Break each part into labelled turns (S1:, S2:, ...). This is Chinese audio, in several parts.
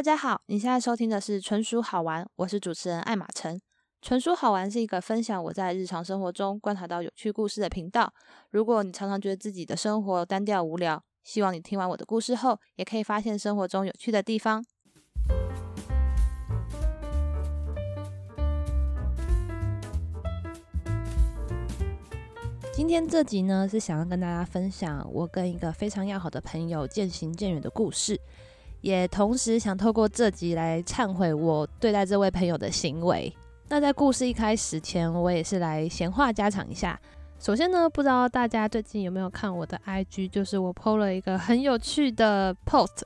S1: 大家好，你现在收听的是纯属好玩，我是主持人艾玛晨。纯属好玩是一个分享我在日常生活中观察到有趣故事的频道。如果你常常觉得自己的生活单调无聊，希望你听完我的故事后，也可以发现生活中有趣的地方。今天这集呢，是想要跟大家分享我跟一个非常要好的朋友渐行渐远的故事，也同时想透过这集来忏悔我对待这位朋友的行为。那在故事一开始前，我也是来闲话家常一下。首先呢，不知道大家最近有没有看我的 IG，就是我 PO 了一个很有趣的 post，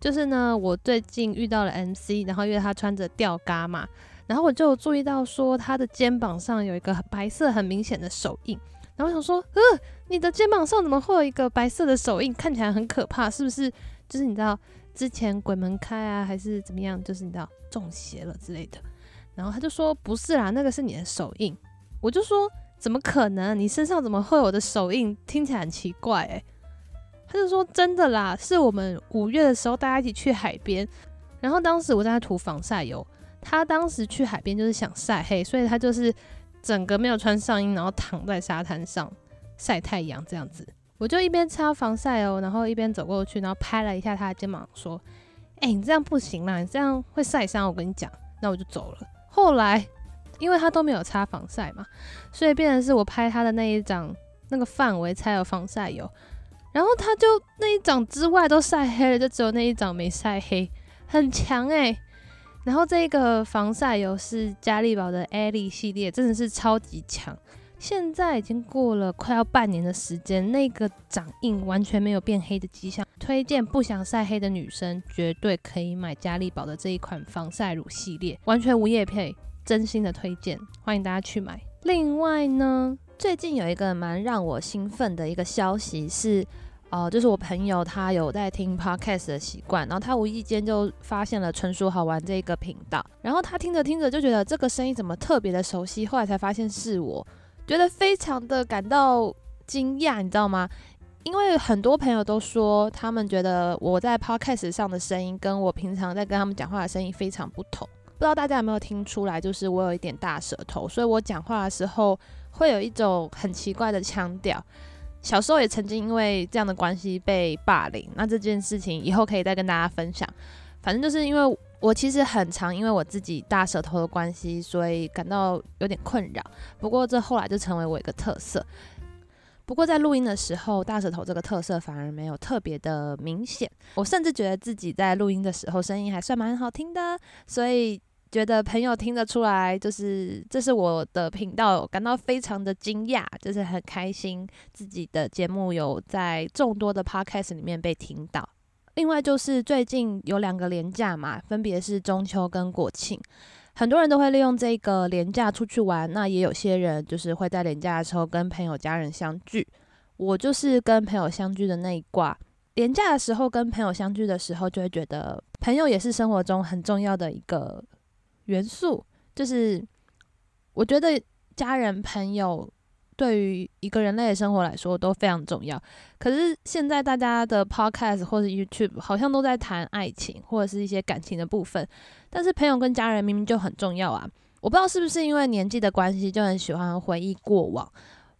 S1: 就是呢，我最近遇到了 MC，然后因为他穿着吊嘎嘛，然后我就注意到说他的肩膀上有一个白色很明显的手印。然后我想说，呃，你的肩膀上怎么会有一个白色的手印？看起来很可怕，是不是？就是你知道之前鬼门开啊，还是怎么样？就是你知道中邪了之类的。然后他就说，不是啦，那个是你的手印。我就说，怎么可能？你身上怎么会有我的手印？听起来很奇怪诶。他就说，真的啦，是我们五月的时候大家一起去海边，然后当时我在涂防晒油，他当时去海边就是想晒黑，所以他就是。整个没有穿上衣，然后躺在沙滩上晒太阳这样子，我就一边擦防晒哦，然后一边走过去，然后拍了一下他的肩膀，说：“哎，你这样不行啦，你这样会晒伤。”我跟你讲，那我就走了。后来，因为他都没有擦防晒嘛，所以变成是我拍他的那一张那个范围才有防晒油，然后他就那一掌之外都晒黑了，就只有那一掌没晒黑，很强诶。然后这个防晒油是嘉利宝的艾丽系列，真的是超级强。现在已经过了快要半年的时间，那个掌印完全没有变黑的迹象。推荐不想晒黑的女生绝对可以买嘉利宝的这一款防晒乳系列，完全无叶配，真心的推荐，欢迎大家去买。另外呢，最近有一个蛮让我兴奋的一个消息是。哦，就是我朋友他有在听 podcast 的习惯，然后他无意间就发现了“纯属好玩”这个频道，然后他听着听着就觉得这个声音怎么特别的熟悉，后来才发现是我，觉得非常的感到惊讶，你知道吗？因为很多朋友都说他们觉得我在 podcast 上的声音跟我平常在跟他们讲话的声音非常不同，不知道大家有没有听出来？就是我有一点大舌头，所以我讲话的时候会有一种很奇怪的腔调。小时候也曾经因为这样的关系被霸凌，那这件事情以后可以再跟大家分享。反正就是因为我其实很常因为我自己大舌头的关系，所以感到有点困扰。不过这后来就成为我一个特色。不过在录音的时候，大舌头这个特色反而没有特别的明显。我甚至觉得自己在录音的时候声音还算蛮好听的，所以。觉得朋友听得出来，就是这是我的频道，感到非常的惊讶，就是很开心自己的节目有在众多的 podcast 里面被听到。另外就是最近有两个连假嘛，分别是中秋跟国庆，很多人都会利用这个连假出去玩。那也有些人就是会在连假的时候跟朋友家人相聚。我就是跟朋友相聚的那一挂。连假的时候跟朋友相聚的时候，就会觉得朋友也是生活中很重要的一个。元素就是，我觉得家人朋友对于一个人类的生活来说都非常重要。可是现在大家的 podcast 或者 YouTube 好像都在谈爱情或者是一些感情的部分，但是朋友跟家人明明就很重要啊！我不知道是不是因为年纪的关系，就很喜欢回忆过往。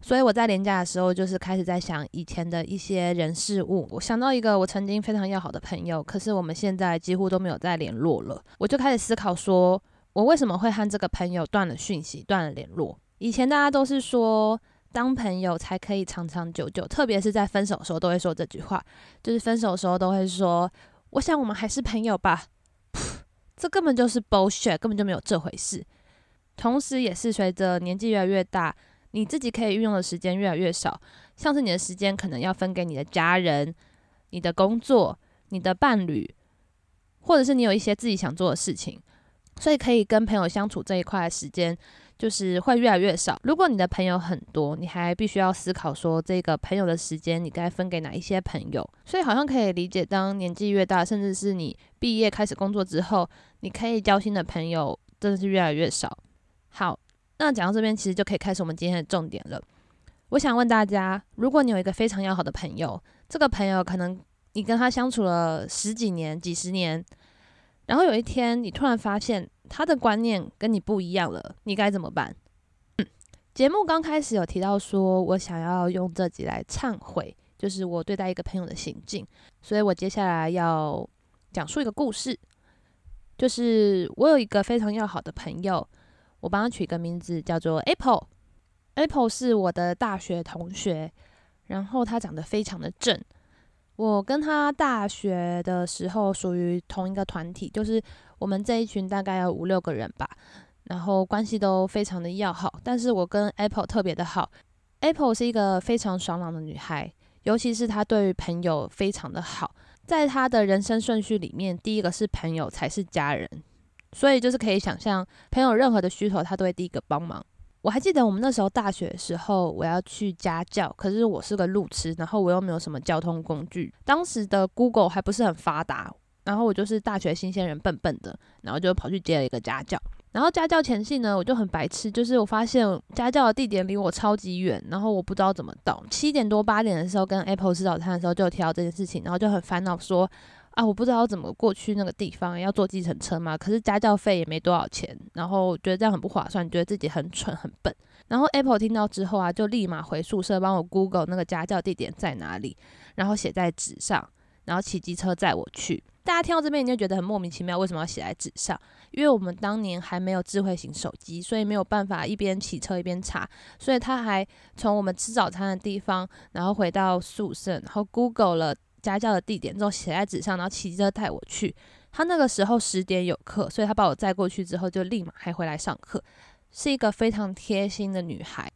S1: 所以我在年假的时候，就是开始在想以前的一些人事物。我想到一个我曾经非常要好的朋友，可是我们现在几乎都没有再联络了。我就开始思考说。我为什么会和这个朋友断了讯息、断了联络？以前大家都是说，当朋友才可以长长久久，特别是在分手的时候都会说这句话，就是分手的时候都会说：“我想我们还是朋友吧。”这根本就是 bullshit，根本就没有这回事。同时，也是随着年纪越来越大，你自己可以运用的时间越来越少，像是你的时间可能要分给你的家人、你的工作、你的伴侣，或者是你有一些自己想做的事情。所以可以跟朋友相处这一块的时间，就是会越来越少。如果你的朋友很多，你还必须要思考说，这个朋友的时间你该分给哪一些朋友。所以好像可以理解，当年纪越大，甚至是你毕业开始工作之后，你可以交心的朋友真的是越来越少。好，那讲到这边，其实就可以开始我们今天的重点了。我想问大家，如果你有一个非常要好的朋友，这个朋友可能你跟他相处了十几年、几十年。然后有一天你突然发现他的观念跟你不一样了，你该怎么办？节目刚开始有提到说，我想要用这集来忏悔，就是我对待一个朋友的行径，所以我接下来要讲述一个故事，就是我有一个非常要好的朋友，我帮他取一个名字叫做 Apple，Apple 是我的大学同学，然后他长得非常的正，我跟他大学的时候属于同一个团体，就是我们这一群大概有五六个人吧。然后关系都非常的要好，但是我跟 Apple 特别的好。Apple 是一个非常爽朗的女孩，尤其是她对于朋友非常的好。在她的人生顺序里面，第一个是朋友，才是家人。所以就是可以想象，朋友任何的需求，她都会第一个帮忙。我还记得我们那时候大学的时候，我要去家教，可是我是个路痴，然后我又没有什么交通工具，当时的 Google 还不是很发达，然后我就是大学新鲜人，笨笨的，然后就跑去接了一个家教。然后家教前夕呢，我就很白痴，就是我发现家教的地点离我超级远，然后我不知道怎么到。七点多八点的时候跟 Apple 吃早餐的时候就提到这件事情，然后就很烦恼说啊，我不知道怎么过去那个地方，要坐计程车嘛？可是家教费也没多少钱，然后觉得这样很不划算，觉得自己很蠢很笨。然后 Apple 听到之后啊，就立马回宿舍帮我 Google 那个家教地点在哪里，然后写在纸上，然后骑机车载我去。大家听到这边，你就觉得很莫名其妙，为什么要写在纸上？因为我们当年还没有智慧型手机，所以没有办法一边骑车一边查，所以他还从我们吃早餐的地方，然后回到宿舍，然后 Google 了家教的地点之后写在纸上，然后骑车带我去。他那个时候十点有课，所以他把我载过去之后，就立马还回来上课，是一个非常贴心的女孩。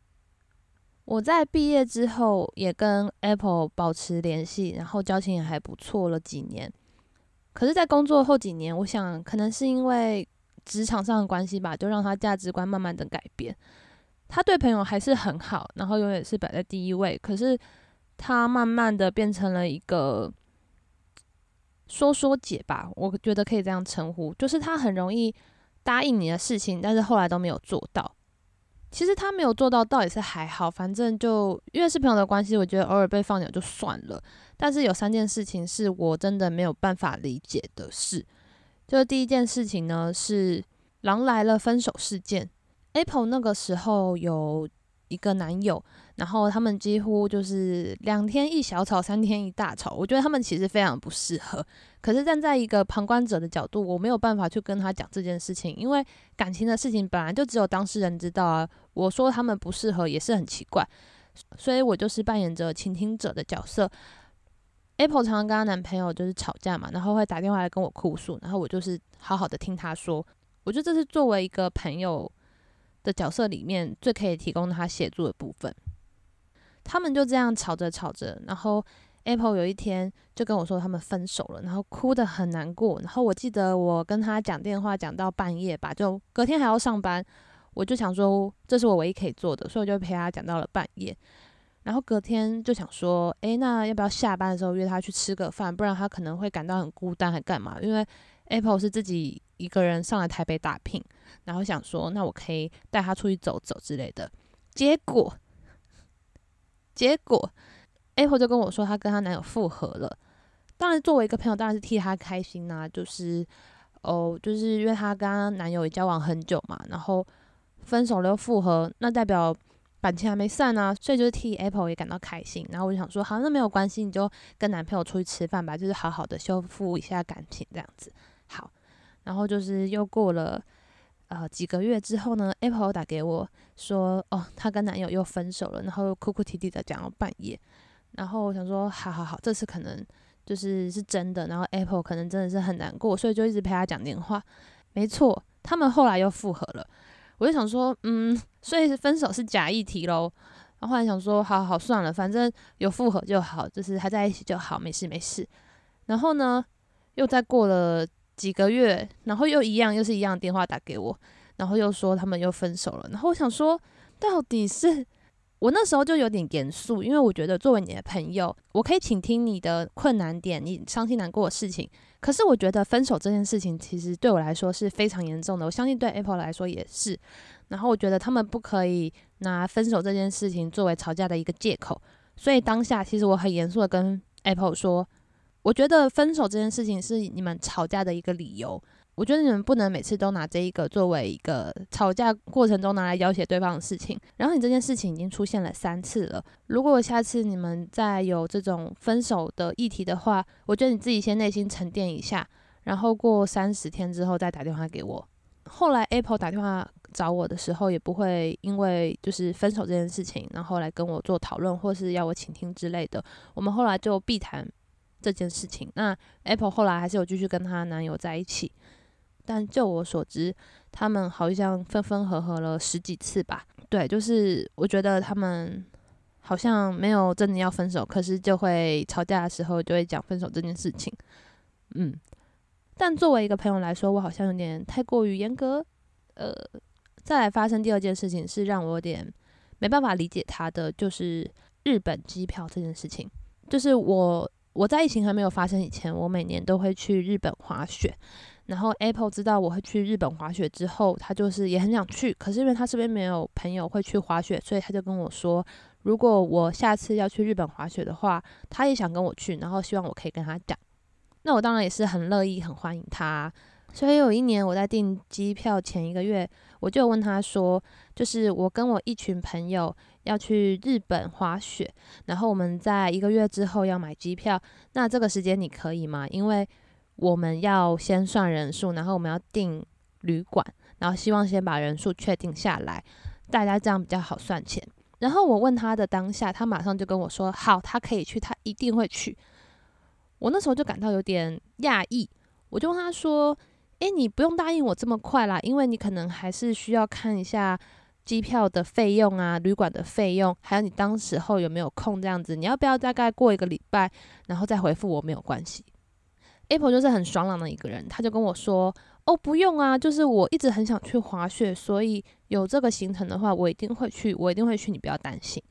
S1: 我在毕业之后也跟 Apple 保持联系，然后交情也还不错了几年。可是，在工作后几年，我想可能是因为职场上的关系吧，就让他价值观慢慢的改变。他对朋友还是很好，然后永远是摆在第一位。可是，他慢慢的变成了一个说说姐吧，我觉得可以这样称呼，就是他很容易答应你的事情，但是后来都没有做到。其实他没有做到，倒也是还好，反正就因为是朋友的关系，我觉得偶尔被放鸟就算了。但是有三件事情是我真的没有办法理解的事，就是第一件事情呢是狼来了分手事件。Apple 那个时候有一个男友，然后他们几乎就是两天一小吵，三天一大吵。我觉得他们其实非常不适合。可是站在一个旁观者的角度，我没有办法去跟他讲这件事情，因为感情的事情本来就只有当事人知道啊。我说他们不适合也是很奇怪，所以我就是扮演着倾听者的角色。Apple 常常跟她男朋友就是吵架嘛，然后会打电话来跟我哭诉，然后我就是好好的听她说。我觉得这是作为一个朋友的角色里面最可以提供他协助的部分。他们就这样吵着吵着，然后 Apple 有一天就跟我说他们分手了，然后哭得很难过。然后我记得我跟他讲电话讲到半夜吧，就隔天还要上班，我就想说这是我唯一可以做的，所以我就陪他讲到了半夜。然后隔天就想说，诶，那要不要下班的时候约他去吃个饭？不然他可能会感到很孤单，还干嘛？因为 Apple 是自己一个人上来台北打拼，然后想说，那我可以带他出去走走之类的。结果，结果 Apple 就跟我说，她跟她男友复合了。当然，作为一个朋友，当然是替她开心呐。就是哦，就是因为她跟她男友也交往很久嘛，然后分手了又复合，那代表。感情还没散啊，所以就是替 Apple 也感到开心。然后我就想说，好，那没有关系，你就跟男朋友出去吃饭吧，就是好好的修复一下感情这样子。好，然后就是又过了呃几个月之后呢，Apple 打给我说，哦，她跟男友又分手了，然后哭哭啼啼的讲到半夜。然后我想说，好好好，这次可能就是是真的。然后 Apple 可能真的是很难过，所以就一直陪他讲电话。没错，他们后来又复合了。我就想说，嗯，所以分手是假议题喽。然后后来想说，好好算了，反正有复合就好，就是还在一起就好，没事没事。然后呢，又再过了几个月，然后又一样，又是一样电话打给我，然后又说他们又分手了。然后我想说，到底是？我那时候就有点严肃，因为我觉得作为你的朋友，我可以倾听你的困难点，你伤心难过的事情。可是我觉得分手这件事情其实对我来说是非常严重的，我相信对 Apple 来说也是。然后我觉得他们不可以拿分手这件事情作为吵架的一个借口。所以当下其实我很严肃的跟 Apple 说，我觉得分手这件事情是你们吵架的一个理由。我觉得你们不能每次都拿这一个作为一个吵架过程中拿来要挟对方的事情。然后你这件事情已经出现了三次了，如果下次你们再有这种分手的议题的话，我觉得你自己先内心沉淀一下，然后过三十天之后再打电话给我。后来 Apple 打电话找我的时候，也不会因为就是分手这件事情，然后来跟我做讨论，或是要我倾听之类的。我们后来就避谈这件事情。那 Apple 后来还是有继续跟她男友在一起。但就我所知，他们好像分分合合了十几次吧。对，就是我觉得他们好像没有真的要分手，可是就会吵架的时候就会讲分手这件事情。嗯，但作为一个朋友来说，我好像有点太过于严格。呃，再来发生第二件事情是让我有点没办法理解他的，就是日本机票这件事情。就是我我在疫情还没有发生以前，我每年都会去日本滑雪。然后 Apple 知道我会去日本滑雪之后，他就是也很想去，可是因为他身边没有朋友会去滑雪，所以他就跟我说，如果我下次要去日本滑雪的话，他也想跟我去，然后希望我可以跟他讲。那我当然也是很乐意、很欢迎他。所以有一年我在订机票前一个月，我就问他说，就是我跟我一群朋友要去日本滑雪，然后我们在一个月之后要买机票，那这个时间你可以吗？因为我们要先算人数，然后我们要订旅馆，然后希望先把人数确定下来，大家这样比较好算钱。然后我问他的当下，他马上就跟我说：“好，他可以去，他一定会去。”我那时候就感到有点讶异，我就问他说：“诶，你不用答应我这么快啦，因为你可能还是需要看一下机票的费用啊、旅馆的费用，还有你当时候有没有空这样子。你要不要大概过一个礼拜，然后再回复我没有关系。” Apple 就是很爽朗的一个人，他就跟我说：“哦，不用啊，就是我一直很想去滑雪，所以有这个行程的话，我一定会去，我一定会去，你不要担心。”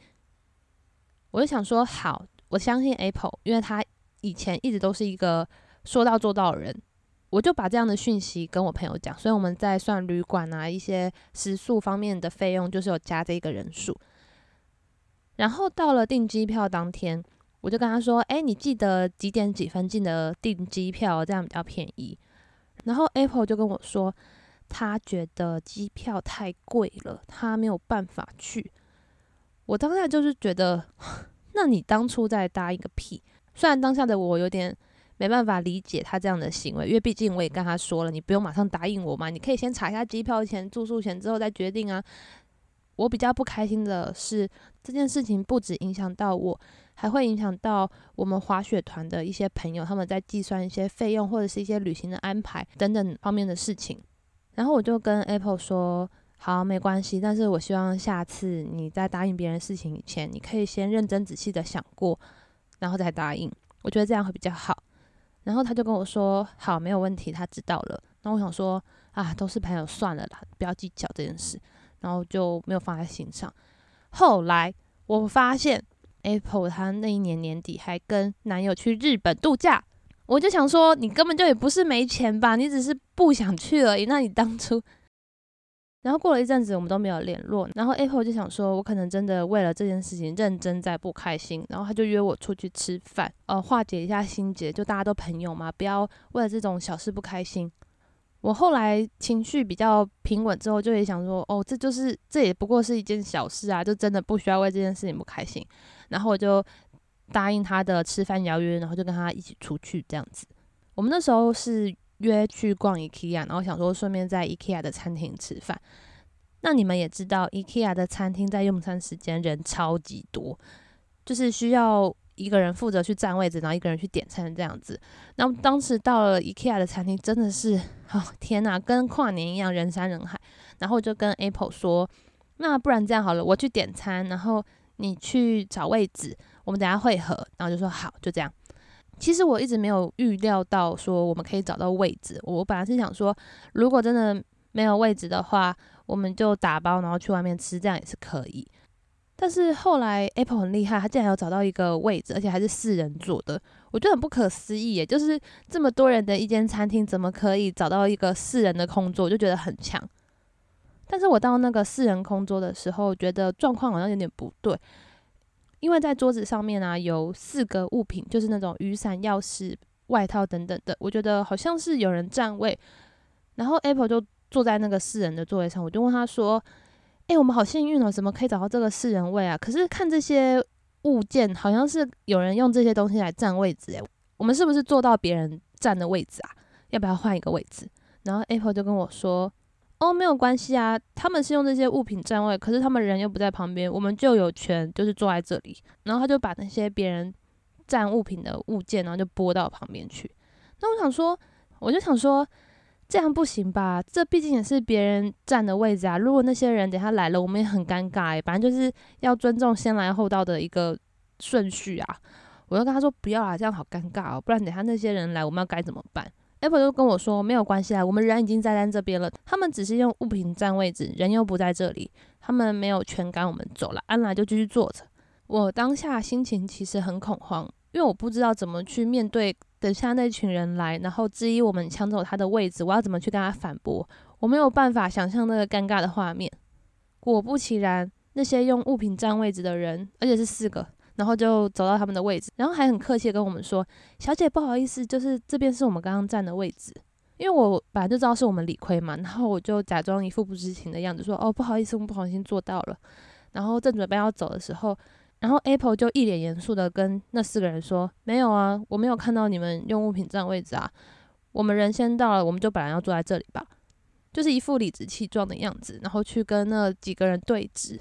S1: 我就想说：“好，我相信 Apple，因为他以前一直都是一个说到做到的人。”我就把这样的讯息跟我朋友讲，所以我们在算旅馆啊一些食宿方面的费用，就是有加这个人数。然后到了订机票当天。我就跟他说：“哎，你记得几点几分记得订机票，这样比较便宜。”然后 Apple 就跟我说，他觉得机票太贵了，他没有办法去。我当下就是觉得，那你当初在答应个屁！虽然当下的我有点没办法理解他这样的行为，因为毕竟我也跟他说了，你不用马上答应我嘛，你可以先查一下机票钱、住宿钱之后再决定啊。我比较不开心的是，这件事情不止影响到我。还会影响到我们滑雪团的一些朋友，他们在计算一些费用或者是一些旅行的安排等等方面的事情。然后我就跟 Apple 说：“好，没关系，但是我希望下次你在答应别人事情以前，你可以先认真仔细的想过，然后再答应。我觉得这样会比较好。”然后他就跟我说：“好，没有问题，他知道了。”那我想说：“啊，都是朋友，算了啦，不要计较这件事。”然后就没有放在心上。后来我发现。Apple 他那一年年底还跟男友去日本度假，我就想说，你根本就也不是没钱吧，你只是不想去而已。那你当初，然后过了一阵子，我们都没有联络。然后 Apple 就想说，我可能真的为了这件事情认真在不开心，然后他就约我出去吃饭，呃，化解一下心结，就大家都朋友嘛，不要为了这种小事不开心。我后来情绪比较平稳之后，就也想说，哦，这就是这也不过是一件小事啊，就真的不需要为这件事情不开心。然后我就答应他的吃饭邀约，然后就跟他一起出去这样子。我们那时候是约去逛 IKEA，然后想说顺便在 IKEA 的餐厅吃饭。那你们也知道，IKEA 的餐厅在用餐时间人超级多，就是需要。一个人负责去占位置，然后一个人去点餐这样子。那当时到了 IKEA 的餐厅，真的是哦天哪，跟跨年一样人山人海。然后就跟 Apple 说：“那不然这样好了，我去点餐，然后你去找位置，我们等下会合。”然后就说好，就这样。其实我一直没有预料到说我们可以找到位置。我本来是想说，如果真的没有位置的话，我们就打包然后去外面吃，这样也是可以。但是后来 Apple 很厉害，他竟然有找到一个位置，而且还是四人座的，我觉得很不可思议耶！就是这么多人的一间餐厅，怎么可以找到一个四人的空座？我就觉得很强。但是我到那个四人空座的时候，觉得状况好像有点不对，因为在桌子上面啊有四个物品，就是那种雨伞、钥匙、外套等等的，我觉得好像是有人占位。然后 Apple 就坐在那个四人的座位上，我就问他说：“哎，我们好幸运哦，怎么可以找到这个四人位啊？可是看这些物件，好像是有人用这些东西来占位置，诶，我们是不是坐到别人占的位置啊？要不要换一个位置？”然后 Apple 就跟我说。哦，没有关系啊，他们是用这些物品占位，可是他们人又不在旁边，我们就有权就是坐在这里。然后他就把那些别人占物品的物件，然后就拨到旁边去。那我想说，我就想说，这样不行吧？这毕竟也是别人占的位置啊。如果那些人等下来了，我们也很尴尬哎。反正就是要尊重先来后到的一个顺序啊。我就跟他说，不要啊，这样好尴尬哦，不然等下那些人来，我们要该怎么办？Apple 就跟我说没有关系啊，我们人已经站在这边了，他们只是用物品占位置，人又不在这里，他们没有全赶我们走了，安来就继续坐着。我当下心情其实很恐慌，因为我不知道怎么去面对等下那群人来，然后质疑我们抢走他的位置，我要怎么去跟他反驳？我没有办法想象那个尴尬的画面。果不其然，那些用物品占位置的人，而且是四个。然后就走到他们的位置，然后还很客气跟我们说：“小姐，不好意思，就是这边是我们刚刚站的位置。”因为我本来就知道是我们理亏嘛，然后我就假装一副不知情的样子说：“哦，不好意思，我们不小心做到了。”然后正准备要走的时候，然后 Apple 就一脸严肃的跟那四个人说：“没有啊，我没有看到你们用物品占位置啊，我们人先到了，我们就本来要坐在这里吧。”就是一副理直气壮的样子，然后去跟那几个人对峙。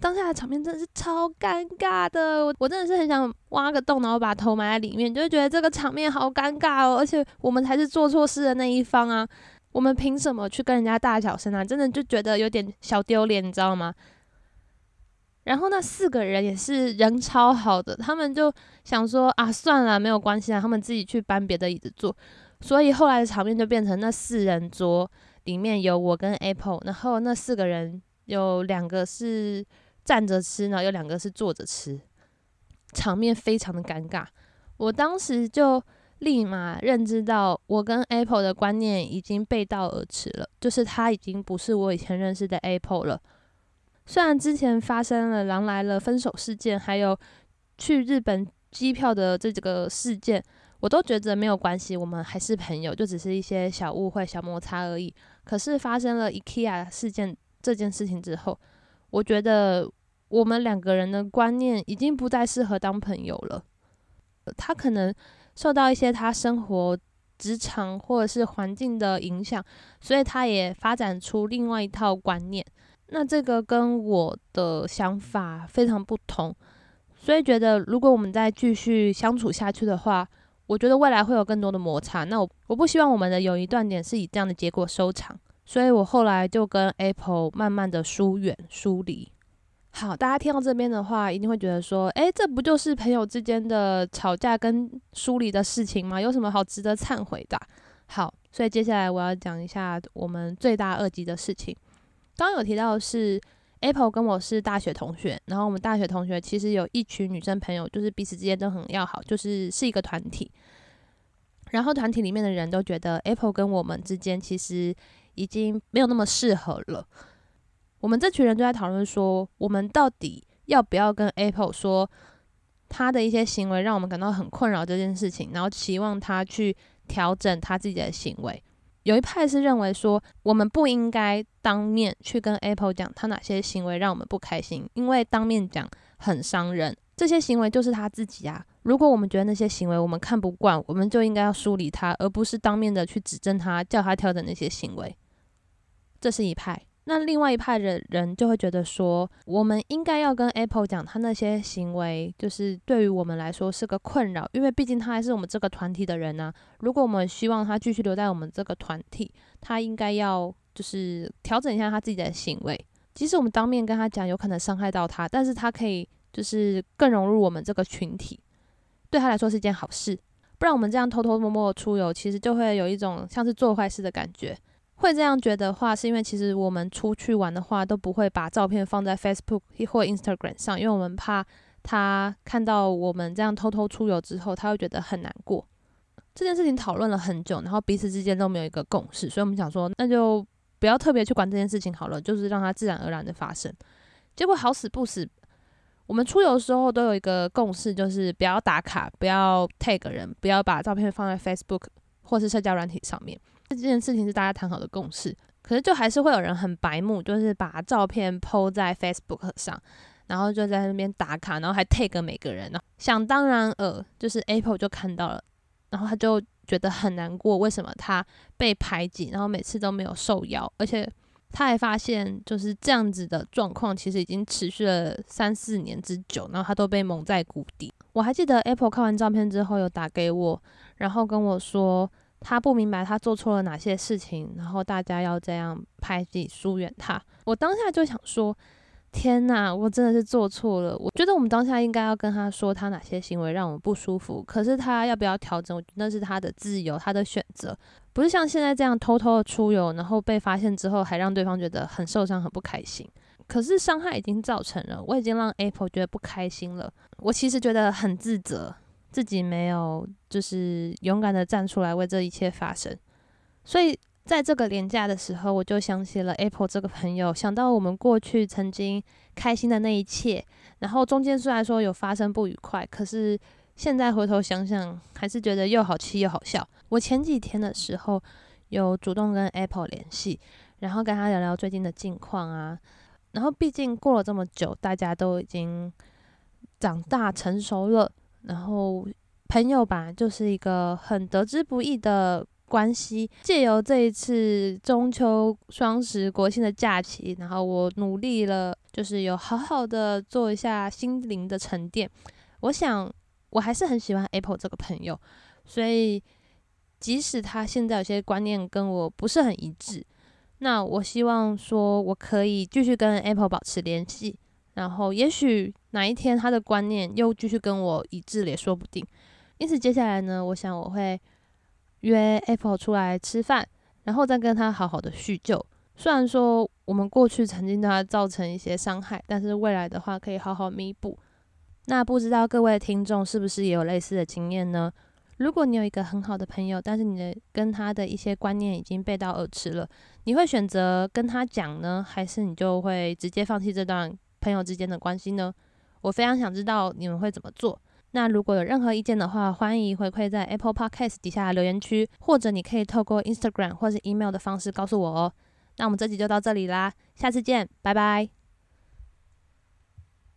S1: 当下的场面真的是超尴尬的，我我真的是很想挖个洞，然后把头埋在里面，就会觉得这个场面好尴尬哦。而且我们才是做错事的那一方啊，我们凭什么去跟人家大小声啊？真的就觉得有点小丢脸，你知道吗？然后那四个人也是人超好的，他们就想说啊，算了，没有关系啊，他们自己去搬别的椅子坐。所以后来的场面就变成那四人桌里面有我跟 Apple，然后那四个人有两个是。站着吃呢，有两个是坐着吃，场面非常的尴尬。我当时就立马认知到，我跟 Apple 的观念已经背道而驰了，就是他已经不是我以前认识的 Apple 了。虽然之前发生了狼来了分手事件，还有去日本机票的这几个事件，我都觉得没有关系，我们还是朋友，就只是一些小误会、小摩擦而已。可是发生了 IKEA 事件这件事情之后，我觉得我们两个人的观念已经不再适合当朋友了。他可能受到一些他生活、职场或者是环境的影响，所以他也发展出另外一套观念。那这个跟我的想法非常不同，所以觉得如果我们再继续相处下去的话，我觉得未来会有更多的摩擦。那我我不希望我们的友谊断点是以这样的结果收场。所以我后来就跟 Apple 慢慢的疏远疏离。好，大家听到这边的话，一定会觉得说，诶，这不就是朋友之间的吵架跟疏离的事情吗？有什么好值得忏悔的？好，所以接下来我要讲一下我们罪大恶极的事情。刚刚有提到是 Apple 跟我是大学同学，然后我们大学同学其实有一群女生朋友，就是彼此之间都很要好，就是是一个团体。然后团体里面的人都觉得 Apple 跟我们之间其实。已经没有那么适合了。我们这群人就在讨论说，我们到底要不要跟 Apple 说他的一些行为让我们感到很困扰这件事情，然后期望他去调整他自己的行为。有一派是认为说，我们不应该当面去跟 Apple 讲他哪些行为让我们不开心，因为当面讲很伤人。这些行为就是他自己啊。如果我们觉得那些行为我们看不惯，我们就应该要梳理他，而不是当面的去指正他，叫他调整那些行为。这是一派，那另外一派的人就会觉得说，我们应该要跟 Apple 讲，他那些行为就是对于我们来说是个困扰，因为毕竟他还是我们这个团体的人呢。如果我们希望他继续留在我们这个团体，他应该要就是调整一下他自己的行为。即使我们当面跟他讲，有可能伤害到他，但是他可以就是更融入我们这个群体，对他来说是一件好事。不然我们这样偷偷摸摸出游，其实就会有一种像是做坏事的感觉。会这样觉得话，是因为其实我们出去玩的话，都不会把照片放在 Facebook 或 Instagram 上，因为我们怕他看到我们这样偷偷出游之后，他会觉得很难过。这件事情讨论了很久，然后彼此之间都没有一个共识，所以我们想说，那就不要特别去管这件事情好了，就是让它自然而然的发生。结果好死不死，我们出游的时候都有一个共识，就是不要打卡，不要 tag 人，不要把照片放在 Facebook 或是社交软体上面。这件事情是大家谈好的共识。可是就还是会有人很白目，就是把照片 PO 在 Facebook 上，然后就在那边打卡，然后还 tag 每个人呢。想当然呃，就是 Apple 就看到了，然后他就觉得很难过，为什么他被排挤，然后每次都没有受邀，而且。他还发现，就是这样子的状况，其实已经持续了三四年之久，然后他都被蒙在鼓底。我还记得 Apple 看完照片之后，有打给我，然后跟我说，他不明白他做错了哪些事情，然后大家要这样排挤疏远他。我当下就想说。天呐，我真的是做错了。我觉得我们当下应该要跟他说他哪些行为让我们不舒服。可是他要不要调整，那是他的自由，他的选择，不是像现在这样偷偷的出游，然后被发现之后还让对方觉得很受伤、很不开心。可是伤害已经造成了，我已经让 Apple 觉得不开心了。我其实觉得很自责，自己没有就是勇敢的站出来为这一切发声，所以。在这个廉价的时候，我就想起了 Apple 这个朋友，想到我们过去曾经开心的那一切，然后中间虽然说有发生不愉快，可是现在回头想想，还是觉得又好气又好笑。我前几天的时候有主动跟 Apple 联系，然后跟他聊聊最近的近况啊，然后毕竟过了这么久，大家都已经长大成熟了，然后朋友吧就是一个很得之不易的。关系借由这一次中秋、双十、国庆的假期，然后我努力了，就是有好好的做一下心灵的沉淀。我想我还是很喜欢 Apple 这个朋友，所以即使他现在有些观念跟我不是很一致，那我希望说我可以继续跟 Apple 保持联系，然后也许哪一天他的观念又继续跟我一致了也说不定。因此接下来呢，我想我会。约 Apple 出来吃饭，然后再跟他好好的叙旧。虽然说我们过去曾经对他造成一些伤害，但是未来的话可以好好弥补。那不知道各位听众是不是也有类似的经验呢？如果你有一个很好的朋友，但是你的跟他的一些观念已经背道而驰了，你会选择跟他讲呢，还是你就会直接放弃这段朋友之间的关系呢？我非常想知道你们会怎么做。那如果有任何意见的话，欢迎回馈在 Apple Podcast 底下的留言区，或者你可以透过 Instagram 或是 email 的方式告诉我哦。那我们这集就到这里啦，下次见，拜拜。